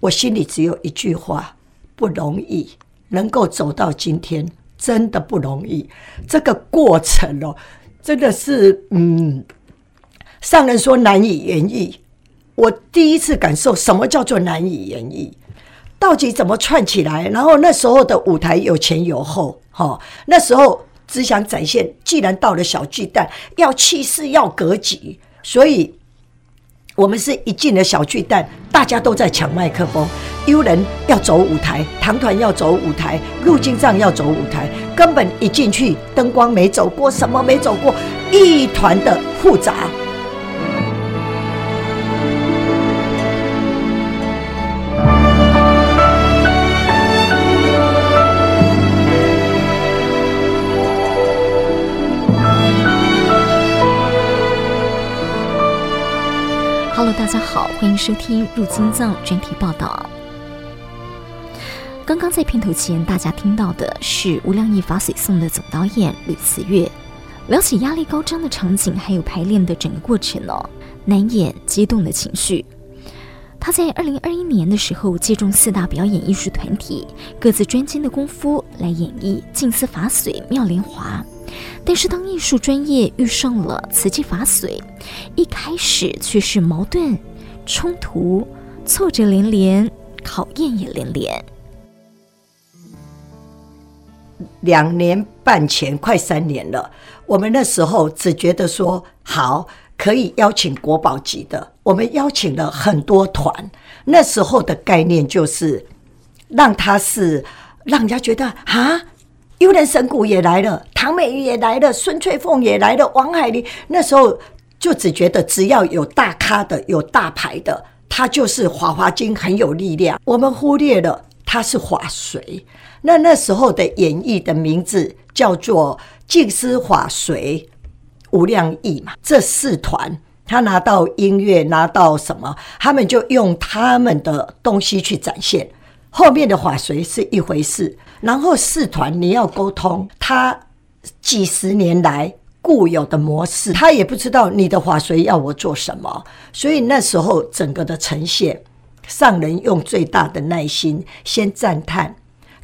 我心里只有一句话：不容易，能够走到今天，真的不容易。这个过程哦，真的是，嗯，上人说难以言喻。我第一次感受什么叫做难以言喻，到底怎么串起来？然后那时候的舞台有前有后，哈，那时候只想展现，既然到了小巨蛋，要气势，要格局，所以。我们是一进了小巨蛋，大家都在抢麦克风，优人要走舞台，唐团要走舞台，陆金藏要走舞台，根本一进去，灯光没走过，什么没走过，一团的复杂。大家好，欢迎收听《入金藏》专题报道。刚刚在片头前，大家听到的是无量义法水颂的总导演吕慈月，聊起压力高涨的场景，还有排练的整个过程哦，难掩激动的情绪。他在二零二一年的时候，借重四大表演艺术团体各自专精的功夫来演绎静思法水妙莲华。但是，当艺术专业遇上了瓷器法水，一开始却是矛盾、冲突、挫折连连，考验也连连。两年半前，快三年了，我们那时候只觉得说好可以邀请国宝级的，我们邀请了很多团。那时候的概念就是让他是让人家觉得啊。幽灵神鼓也来了，唐美云也来了，孙翠凤也来了，王海玲那时候就只觉得只要有大咖的、有大牌的，他就是华华经很有力量。我们忽略了他是法水。那那时候的演绎的名字叫做静思法水无量义嘛。这四团他拿到音乐，拿到什么，他们就用他们的东西去展现。后面的法水是一回事。然后四团你要沟通，他几十年来固有的模式，他也不知道你的法水要我做什么，所以那时候整个的呈现，上人用最大的耐心，先赞叹、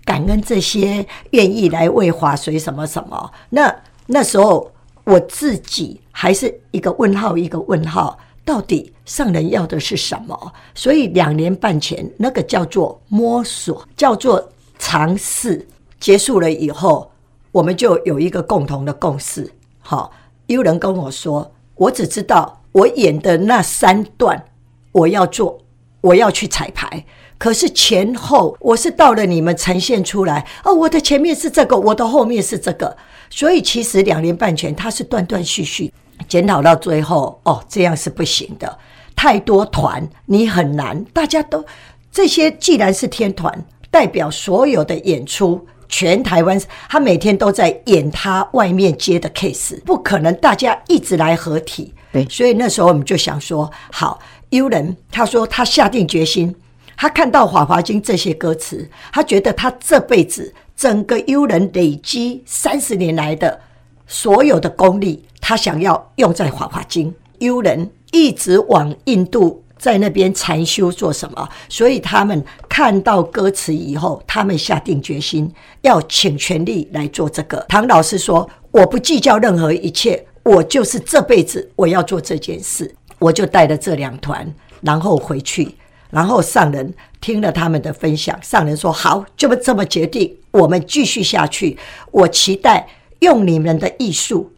感恩这些愿意来为华水什么什么。那那时候我自己还是一个问号，一个问号，到底上人要的是什么？所以两年半前那个叫做摸索，叫做。尝试结束了以后，我们就有一个共同的共识。好，有人跟我说，我只知道我演的那三段，我要做，我要去彩排。可是前后，我是到了你们呈现出来，哦，我的前面是这个，我的后面是这个。所以其实两年半前，它是断断续续，检讨到最后，哦，这样是不行的。太多团，你很难，大家都这些既然是天团。代表所有的演出，全台湾，他每天都在演他外面接的 case，不可能大家一直来合体。对，所以那时候我们就想说，好，优人他说他下定决心，他看到《法华经》这些歌词，他觉得他这辈子整个优人累积三十年来的所有的功力，他想要用在《法华经》。优人一直往印度。在那边禅修做什么？所以他们看到歌词以后，他们下定决心要请全力来做这个。唐老师说：“我不计较任何一切，我就是这辈子我要做这件事。”我就带了这两团，然后回去，然后上人听了他们的分享，上人说：“好，就这么决定，我们继续下去。我期待用你们的艺术，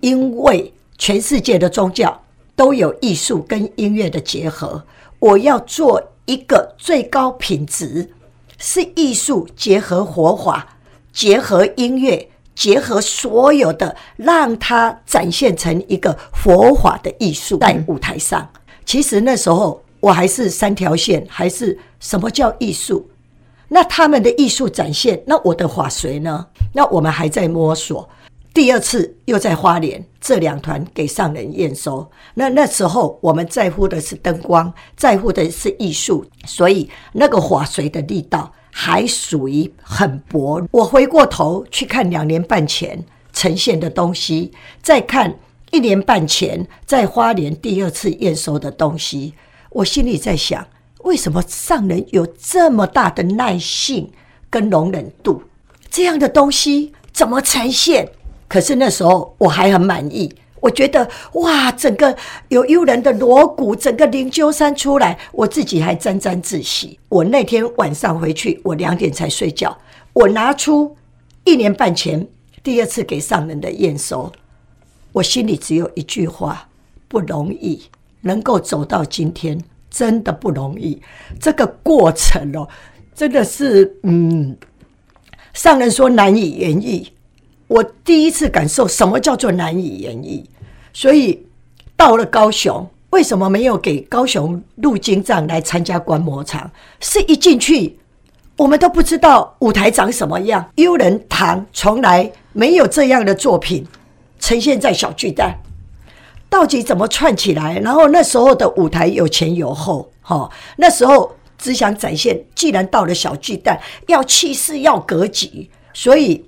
因为全世界的宗教。”都有艺术跟音乐的结合，我要做一个最高品质，是艺术结合佛法，结合音乐，结合所有的，让它展现成一个佛法的艺术在舞台上。其实那时候我还是三条线，还是什么叫艺术？那他们的艺术展现，那我的法谁呢？那我们还在摸索。第二次又在花莲，这两团给上人验收。那那时候我们在乎的是灯光，在乎的是艺术，所以那个法水的力道还属于很薄。我回过头去看两年半前呈现的东西，再看一年半前在花莲第二次验收的东西，我心里在想：为什么上人有这么大的耐性跟容忍度？这样的东西怎么呈现？可是那时候我还很满意，我觉得哇，整个有悠人的锣鼓，整个灵鷲山出来，我自己还沾沾自喜。我那天晚上回去，我两点才睡觉。我拿出一年半前第二次给上人的验收，我心里只有一句话：不容易，能够走到今天，真的不容易。这个过程哦，真的是嗯，上人说难以言喻。我第一次感受什么叫做难以言喻，所以到了高雄，为什么没有给高雄入经藏来参加观摩场？是一进去，我们都不知道舞台长什么样。悠人堂从来没有这样的作品呈现在小巨蛋，到底怎么串起来？然后那时候的舞台有前有后，哈，那时候只想展现，既然到了小巨蛋，要气势，要格局，所以。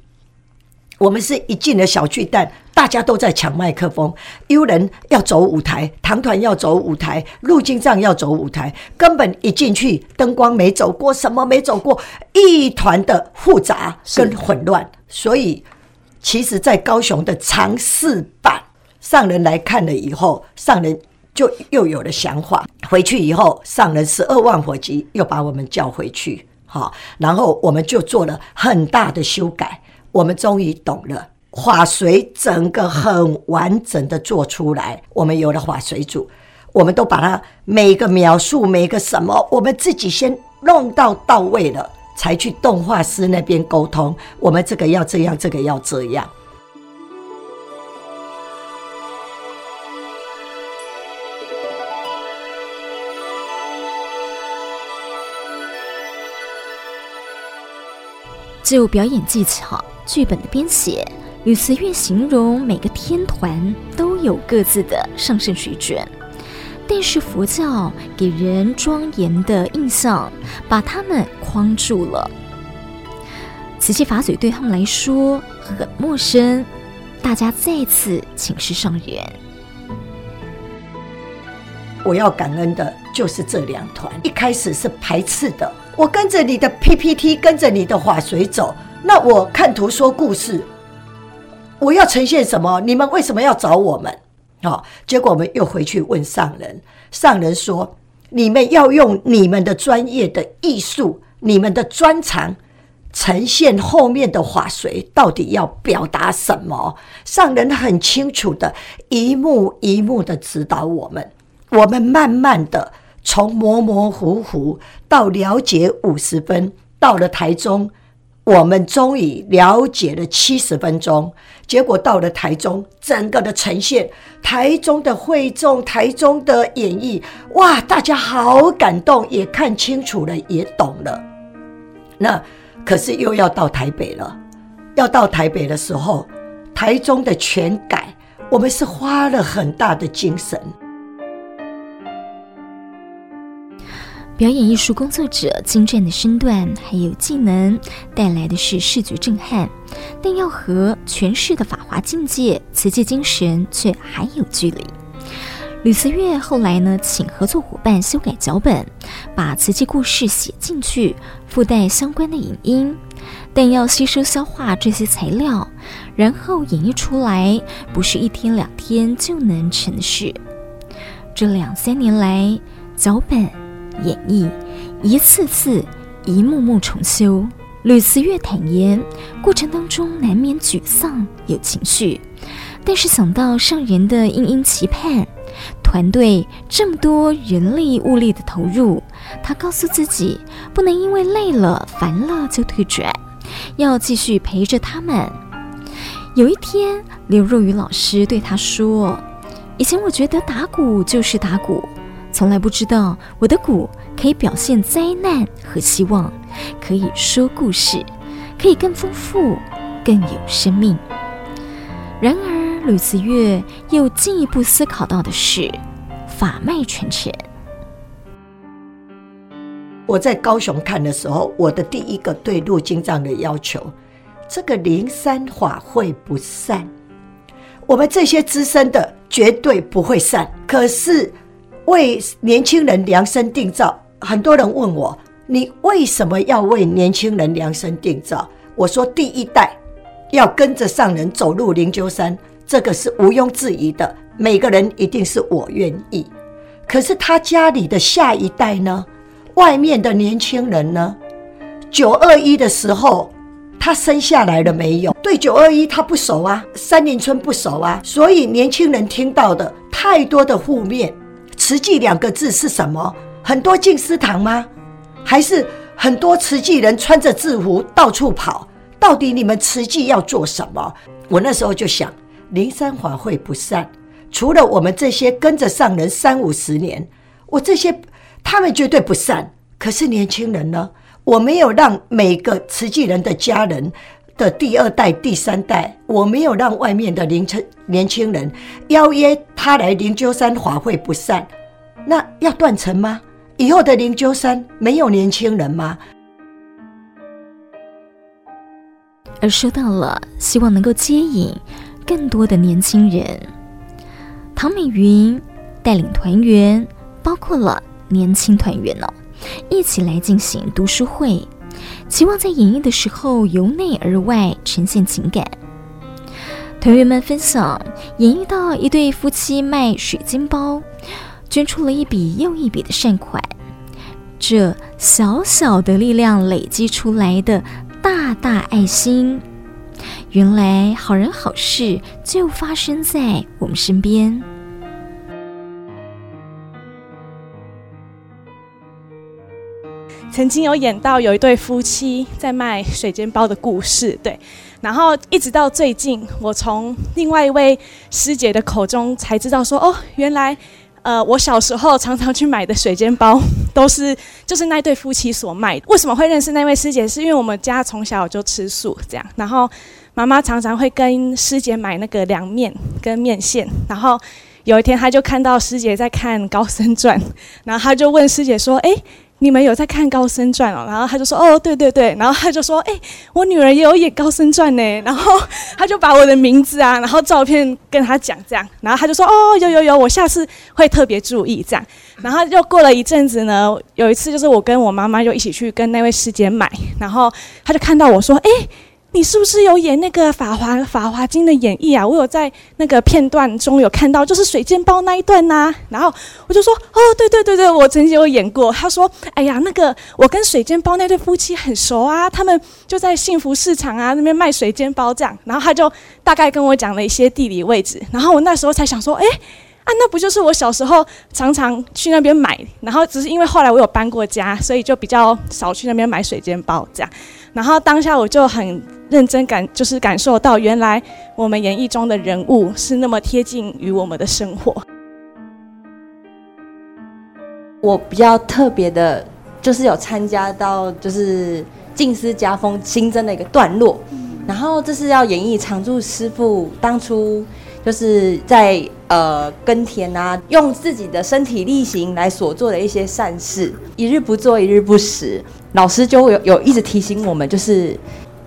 我们是一进了小巨蛋，大家都在抢麦克风。悠人要走舞台，唐团要走舞台，入经藏要走舞台，根本一进去，灯光没走过，什么没走过，一团的复杂跟混乱。所以，其实，在高雄的尝试版，上人来看了以后，上人就又有了想法。回去以后，上人十二万火急又把我们叫回去，好，然后我们就做了很大的修改。我们终于懂了，法随整个很完整的做出来。我们有了法随组，我们都把它每个描述，每个什么，我们自己先弄到到位了，才去动画师那边沟通。我们这个要这样，这个要这样。就表演技巧。剧本的编写，吕慈月形容每个天团都有各自的上升水准，但是佛教给人庄严的印象，把他们框住了。慈器法嘴对他们来说很陌生，大家再次请示上人。我要感恩的就是这两团，一开始是排斥的，我跟着你的 PPT，跟着你的法随走。那我看图说故事，我要呈现什么？你们为什么要找我们？好，结果我们又回去问上人，上人说：你们要用你们的专业的艺术，你们的专长，呈现后面的法随到底要表达什么？上人很清楚的，一幕一幕的指导我们，我们慢慢的从模模糊糊到了解五十分，到了台中。我们终于了解了七十分钟，结果到了台中，整个的呈现，台中的会众，台中的演绎，哇，大家好感动，也看清楚了，也懂了。那可是又要到台北了，要到台北的时候，台中的全改，我们是花了很大的精神。表演艺术工作者精湛的身段还有技能带来的是视觉震撼，但要和诠释的法华境界、瓷器精神却还有距离。吕慈月后来呢，请合作伙伴修改脚本，把瓷器故事写进去，附带相关的影音，但要吸收消化这些材料，然后演绎出来，不是一天两天就能成的事。这两三年来，脚本。演绎一次次、一幕幕重修。吕思月坦言，过程当中难免沮丧、有情绪，但是想到上人的殷殷期盼，团队这么多人力物力的投入，他告诉自己，不能因为累了、烦了就退转，要继续陪着他们。有一天，刘若雨老师对他说：“以前我觉得打鼓就是打鼓。”从来不知道我的鼓可以表现灾难和希望，可以说故事，可以更丰富、更有生命。然而，吕慈月又进一步思考到的是法脉传承。我在高雄看的时候，我的第一个对陆金藏的要求，这个灵山法会不散，我们这些资深的绝对不会散。可是。为年轻人量身定造，很多人问我，你为什么要为年轻人量身定造？我说，第一代要跟着上人走入灵鹫山，这个是毋庸置疑的。每个人一定是我愿意。可是他家里的下一代呢？外面的年轻人呢？九二一的时候，他生下来了没有？对九二一他不熟啊，三林村不熟啊，所以年轻人听到的太多的负面。慈济两个字是什么？很多静思堂吗？还是很多慈济人穿着制服到处跑？到底你们慈济要做什么？我那时候就想，灵山法会不散，除了我们这些跟着上人三五十年，我这些他们绝对不散。可是年轻人呢？我没有让每个慈济人的家人的第二代、第三代，我没有让外面的年轻年轻人邀约他来灵鹫山法会不散，那要断层吗？以后的灵鷲山没有年轻人吗？而说到了希望能够接引更多的年轻人，唐美云带领团员，包括了年轻团员哦，一起来进行读书会，期望在演绎的时候由内而外呈现情感。团员们分享演绎到一对夫妻卖水晶包。捐出了一笔又一笔的善款，这小小的力量累积出来的大大爱心，原来好人好事就发生在我们身边。曾经有演到有一对夫妻在卖水煎包的故事，对，然后一直到最近，我从另外一位师姐的口中才知道说，哦，原来。呃，我小时候常常去买的水煎包，都是就是那对夫妻所卖的。为什么会认识那位师姐？是因为我们家从小就吃素，这样。然后妈妈常常会跟师姐买那个凉面跟面线。然后有一天，她就看到师姐在看《高僧传》，然后她就问师姐说：“诶……”你们有在看《高僧传》哦？然后他就说：“哦，对对对。”然后他就说：“哎，我女儿也有演《高僧传》呢。”然后他就把我的名字啊，然后照片跟他讲这样。然后他就说：“哦，有有有，我下次会特别注意这样。”然后又过了一阵子呢，有一次就是我跟我妈妈就一起去跟那位师姐买，然后他就看到我说：“哎。”你是不是有演那个法华《法华经》的演绎啊？我有在那个片段中有看到，就是水煎包那一段呐、然后我就说：“哦，对对对对，我曾经有演过。”他说：“哎呀，那个我跟水煎包那对夫妻很熟啊，他们就在幸福市场啊那边卖水煎包这样。”然后他就大概跟我讲了一些地理位置。然后我那时候才想说：“哎，啊，那不就是我小时候常常去那边买？然后只是因为后来我有搬过家，所以就比较少去那边买水煎包这样。然后当下我就很。”认真感就是感受到，原来我们演绎中的人物是那么贴近于我们的生活。我比较特别的，就是有参加到就是静思家风新增的一个段落，然后这是要演绎常住师傅当初就是在呃耕田啊，用自己的身体力行来所做的一些善事，一日不做一日不食。老师就有有一直提醒我们，就是。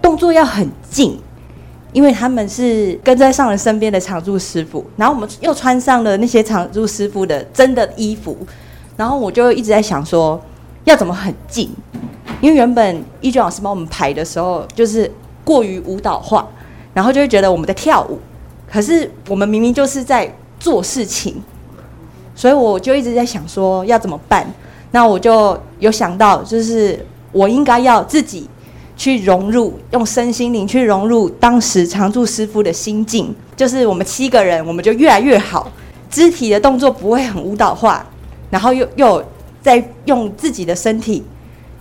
动作要很静，因为他们是跟在上人身边的常住师傅，然后我们又穿上了那些常住师傅的真的衣服，然后我就一直在想说，要怎么很静？因为原本一娟老师帮我们排的时候，就是过于舞蹈化，然后就会觉得我们在跳舞，可是我们明明就是在做事情，所以我就一直在想说要怎么办？那我就有想到，就是我应该要自己。去融入，用身心灵去融入当时常住师傅的心境，就是我们七个人，我们就越来越好，肢体的动作不会很舞蹈化，然后又又在用自己的身体，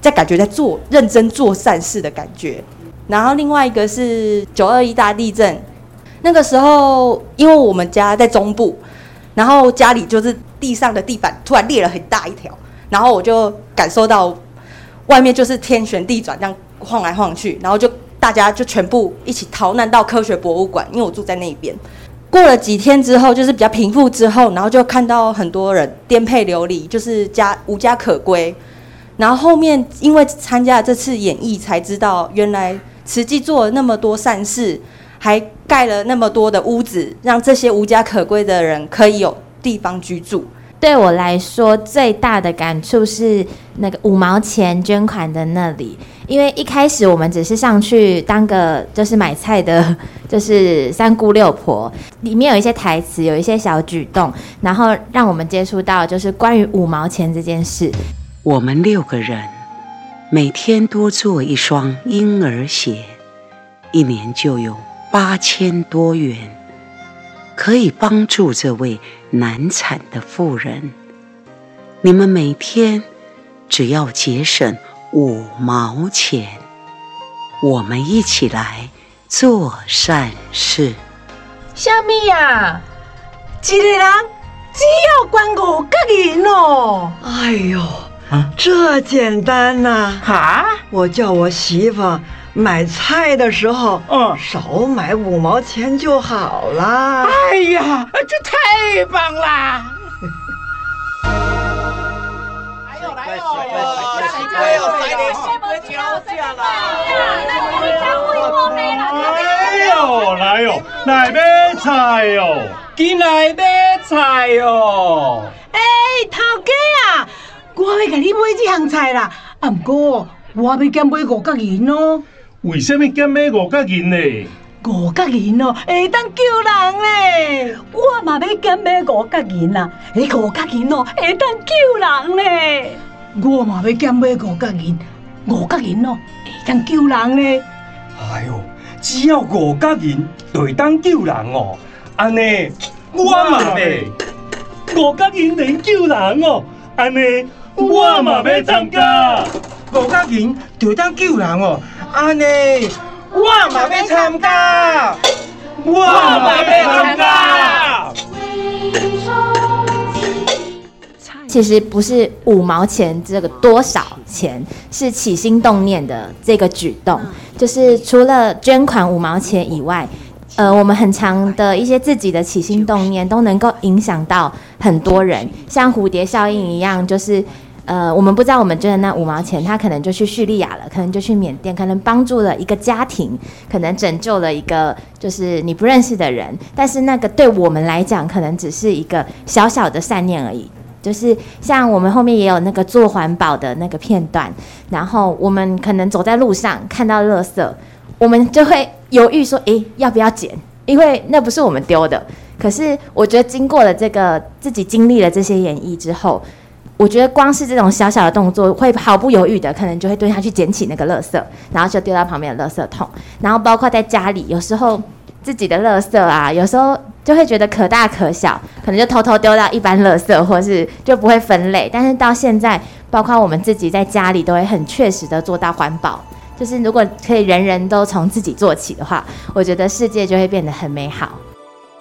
在感觉在做认真做善事的感觉。然后另外一个是九二一大地震，那个时候因为我们家在中部，然后家里就是地上的地板突然裂了很大一条，然后我就感受到外面就是天旋地转这样。晃来晃去，然后就大家就全部一起逃难到科学博物馆，因为我住在那边。过了几天之后，就是比较平复之后，然后就看到很多人颠沛流离，就是家无家可归。然后后面因为参加了这次演绎，才知道原来慈济做了那么多善事，还盖了那么多的屋子，让这些无家可归的人可以有地方居住。对我来说最大的感触是那个五毛钱捐款的那里，因为一开始我们只是上去当个就是买菜的，就是三姑六婆，里面有一些台词，有一些小举动，然后让我们接触到就是关于五毛钱这件事。我们六个人每天多做一双婴儿鞋，一年就有八千多元。可以帮助这位难产的妇人。你们每天只要节省五毛钱，我们一起来做善事。小米呀？一个人只要捐五角银哦！哎呦，啊、这简单呐、啊！哈，我叫我媳妇。买菜的时候，嗯，少买五毛钱就好了。哎呀，这太棒了！来哟来哟，来哟来点西瓜交价了。哎呦来哟，来买菜哟，进来买菜哟。哎，头家啊，我要甲你买这项菜啦。啊，不过我要减买五角银哦。为什么减买五角银呢？五角银哦，会当救人嘞！我嘛要减买五角银啊！哎，五角银哦，会当救人嘞！我嘛要减买五角银，五角银哦，会当救人嘞！哎呦，只要五角银就会当救人哦！安尼，我嘛要五角银能救人哦！安尼，我嘛要参加五角银就会当救人哦！安尼，我嘛要参加，我嘛要参加。其实不是五毛钱这个多少钱，是起心动念的这个举动。就是除了捐款五毛钱以外，呃，我们很常的一些自己的起心动念都能够影响到很多人，像蝴蝶效应一样，就是。呃，我们不知道我们捐的那五毛钱，他可能就去叙利亚了，可能就去缅甸，可能帮助了一个家庭，可能拯救了一个就是你不认识的人。但是那个对我们来讲，可能只是一个小小的善念而已。就是像我们后面也有那个做环保的那个片段，然后我们可能走在路上看到垃圾，我们就会犹豫说，诶，要不要捡？因为那不是我们丢的。可是我觉得经过了这个自己经历了这些演绎之后。我觉得光是这种小小的动作，会毫不犹豫的，可能就会蹲下去捡起那个垃圾，然后就丢到旁边的垃圾桶。然后包括在家里，有时候自己的垃圾啊，有时候就会觉得可大可小，可能就偷偷丢到一般垃圾，或是就不会分类。但是到现在，包括我们自己在家里，都会很确实的做到环保。就是如果可以人人都从自己做起的话，我觉得世界就会变得很美好。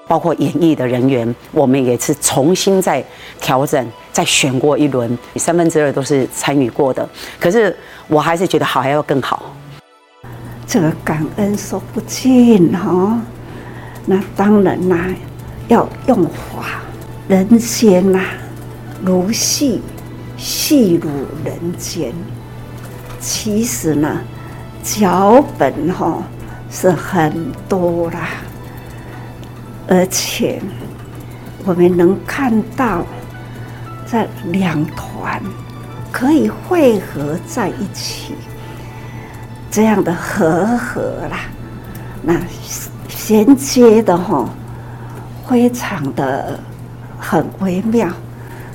包括演艺的人员，我们也是重新再调整、再选过一轮，三分之二都是参与过的。可是我还是觉得好，还要更好。这个感恩说不尽哈、那当然啦、要用法。人间呐、如戏，戏如人间。其实呢，脚本哈、是很多啦。而且，我们能看到这两团可以汇合在一起，这样的和合啦，那衔接的哈，非常的很微妙。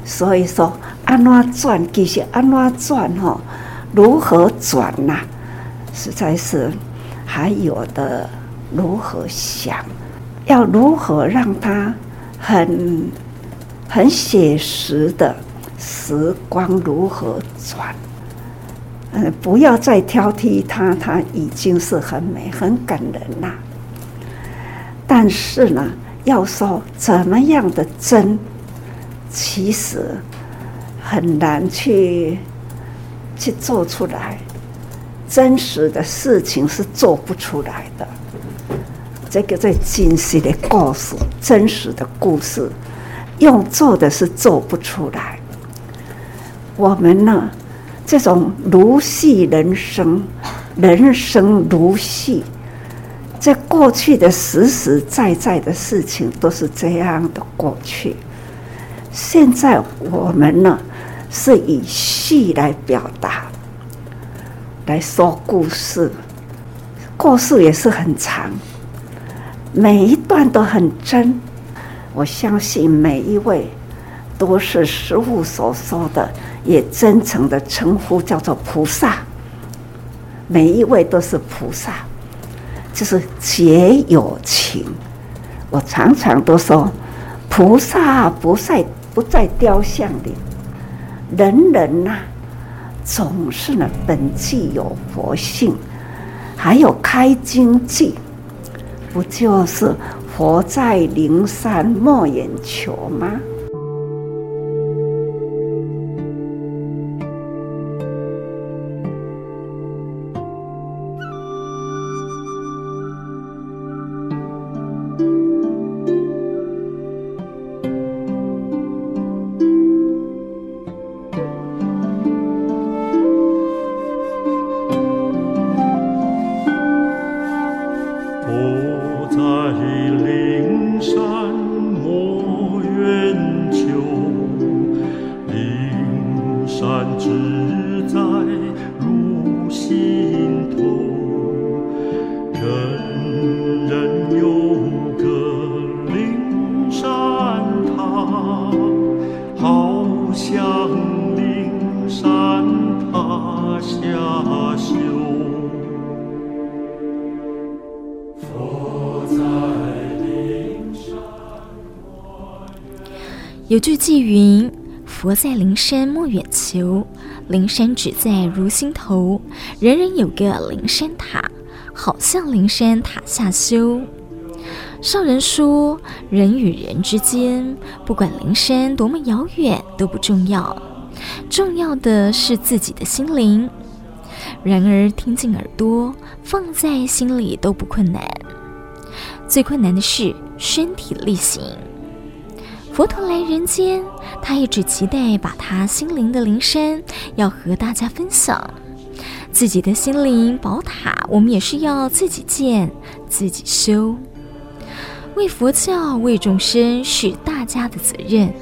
所以说，安怎转，其实安怎转哈，如何转呐？实在是还有的如何想。要如何让它很很写实的时光如何转？嗯，不要再挑剔它，它已经是很美、很感人了。但是呢，要说怎么样的真，其实很难去去做出来。真实的事情是做不出来的。这个最真实的故事，真实的故事，用做的是做不出来。我们呢，这种如戏人生，人生如戏，在过去的实实在在的事情都是这样的过去。现在我们呢，是以戏来表达，来说故事，故事也是很长，每一段都很真。我相信每一位都是师父所说的，也真诚的称呼叫做菩萨。每一位都是菩萨，就是结有情。我常常都说，菩萨不在不在雕像里，人人呐、总是呢本具有佛性，还有开经记，不就是？佛在灵山莫言求吗？有句偈云：“佛在灵山莫远求，灵山只在如心头。人人有个灵山塔，好像灵山塔下修。”上人说：“人与人之间，不管灵山多么遥远都不重要，重要的是自己的心灵。然而，听进耳朵，放在心里都不困难，最困难的是身体力行。”佛陀来人间，他一直期待把他心灵的灵山要和大家分享。自己的心灵宝塔，我们也是要自己建、自己修。为佛教、为众生是大家的责任。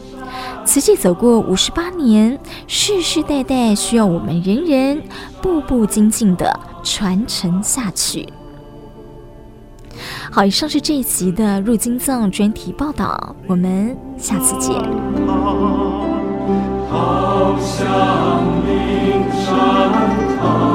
慈济走过五十八年，世世代代需要我们人人步步精进的传承下去。好，以上是这一集的入金藏专题报道，我们下次见。好像灵山塔